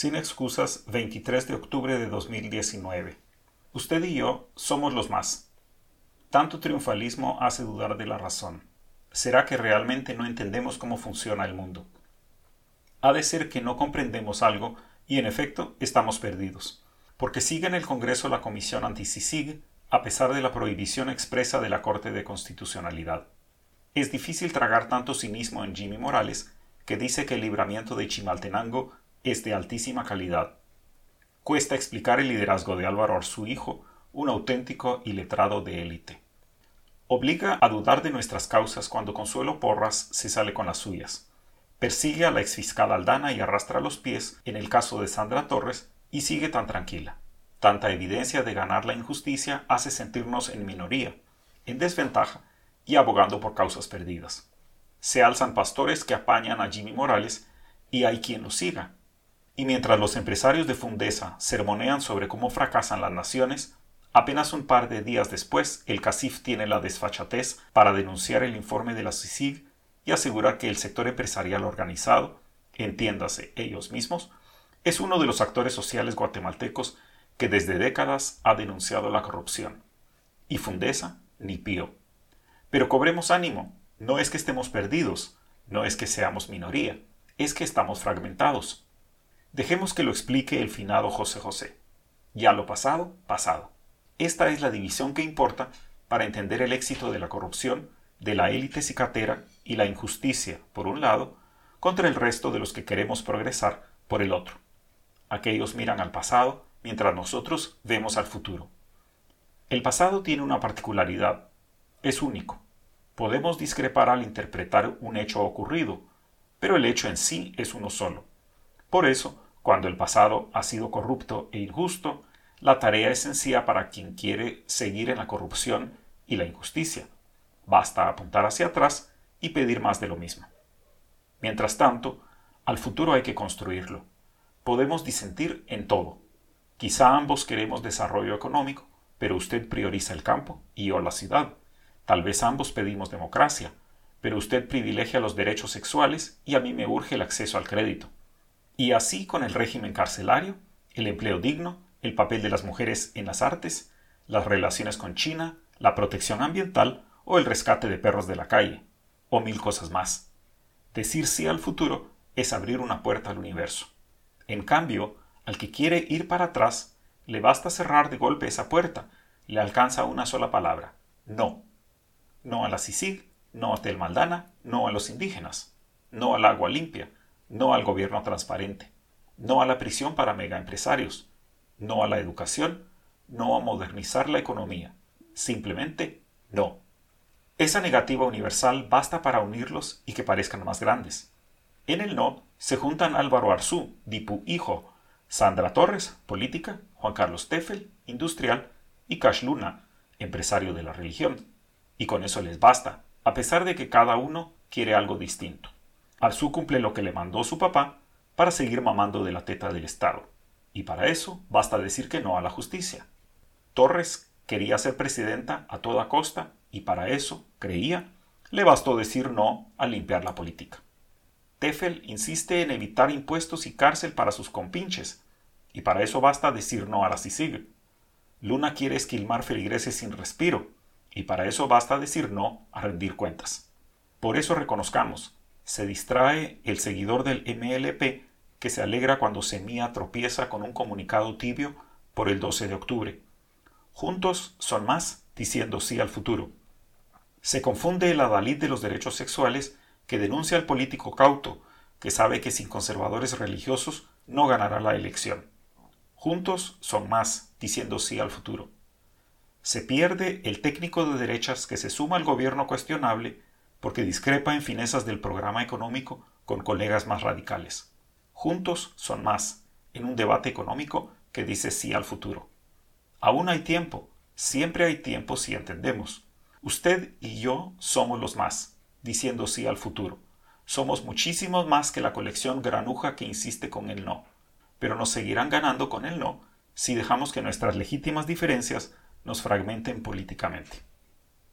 Sin excusas, 23 de octubre de 2019. Usted y yo somos los más. Tanto triunfalismo hace dudar de la razón. ¿Será que realmente no entendemos cómo funciona el mundo? Ha de ser que no comprendemos algo y en efecto estamos perdidos, porque sigue en el Congreso la Comisión Anti-CICIG a pesar de la prohibición expresa de la Corte de Constitucionalidad. Es difícil tragar tanto cinismo en Jimmy Morales, que dice que el libramiento de Chimaltenango es de altísima calidad. Cuesta explicar el liderazgo de Álvaro hijo, un auténtico y letrado de élite. Obliga a dudar de nuestras causas cuando Consuelo Porras se sale con las suyas. Persigue a la exfiscal Aldana y arrastra los pies en el caso de Sandra Torres y sigue tan tranquila. Tanta evidencia de ganar la injusticia hace sentirnos en minoría, en desventaja y abogando por causas perdidas. Se alzan pastores que apañan a Jimmy Morales y hay quien lo siga, y mientras los empresarios de Fundesa sermonean sobre cómo fracasan las naciones, apenas un par de días después el CACIF tiene la desfachatez para denunciar el informe de la CICIG y asegurar que el sector empresarial organizado, entiéndase ellos mismos, es uno de los actores sociales guatemaltecos que desde décadas ha denunciado la corrupción. Y Fundesa, ni pío. Pero cobremos ánimo, no es que estemos perdidos, no es que seamos minoría, es que estamos fragmentados. Dejemos que lo explique el finado José José. Ya lo pasado, pasado. Esta es la división que importa para entender el éxito de la corrupción, de la élite cicatera y la injusticia, por un lado, contra el resto de los que queremos progresar, por el otro. Aquellos miran al pasado, mientras nosotros vemos al futuro. El pasado tiene una particularidad. Es único. Podemos discrepar al interpretar un hecho ocurrido, pero el hecho en sí es uno solo. Por eso, cuando el pasado ha sido corrupto e injusto, la tarea es sencilla para quien quiere seguir en la corrupción y la injusticia. Basta apuntar hacia atrás y pedir más de lo mismo. Mientras tanto, al futuro hay que construirlo. Podemos disentir en todo. Quizá ambos queremos desarrollo económico, pero usted prioriza el campo y yo la ciudad. Tal vez ambos pedimos democracia, pero usted privilegia los derechos sexuales y a mí me urge el acceso al crédito. Y así con el régimen carcelario, el empleo digno, el papel de las mujeres en las artes, las relaciones con China, la protección ambiental o el rescate de perros de la calle, o mil cosas más. Decir sí al futuro es abrir una puerta al universo. En cambio, al que quiere ir para atrás, le basta cerrar de golpe esa puerta, le alcanza una sola palabra, no. No a la CICIG, no a Telmaldana, no a los indígenas, no al agua limpia, no al gobierno transparente, no a la prisión para megaempresarios, no a la educación, no a modernizar la economía, simplemente no. Esa negativa universal basta para unirlos y que parezcan más grandes. En el no se juntan Álvaro Arzú, Dipu Hijo, Sandra Torres, política, Juan Carlos Teffel, industrial, y Cash Luna, empresario de la religión. Y con eso les basta, a pesar de que cada uno quiere algo distinto. Arzú cumple lo que le mandó su papá para seguir mamando de la teta del Estado. Y para eso basta decir que no a la justicia. Torres quería ser presidenta a toda costa y para eso, creía, le bastó decir no a limpiar la política. Teffel insiste en evitar impuestos y cárcel para sus compinches, y para eso basta decir no a la CICIG. Luna quiere esquilmar feligreses sin respiro, y para eso basta decir no a rendir cuentas. Por eso reconozcamos, se distrae el seguidor del MLP que se alegra cuando Semilla tropieza con un comunicado tibio por el 12 de octubre. Juntos son más diciendo sí al futuro. Se confunde el adalid de los derechos sexuales que denuncia al político cauto, que sabe que sin conservadores religiosos no ganará la elección. Juntos son más diciendo sí al futuro. Se pierde el técnico de derechas que se suma al gobierno cuestionable porque discrepa en finezas del programa económico con colegas más radicales. Juntos son más, en un debate económico que dice sí al futuro. Aún hay tiempo, siempre hay tiempo si entendemos. Usted y yo somos los más, diciendo sí al futuro. Somos muchísimos más que la colección granuja que insiste con el no, pero nos seguirán ganando con el no si dejamos que nuestras legítimas diferencias nos fragmenten políticamente.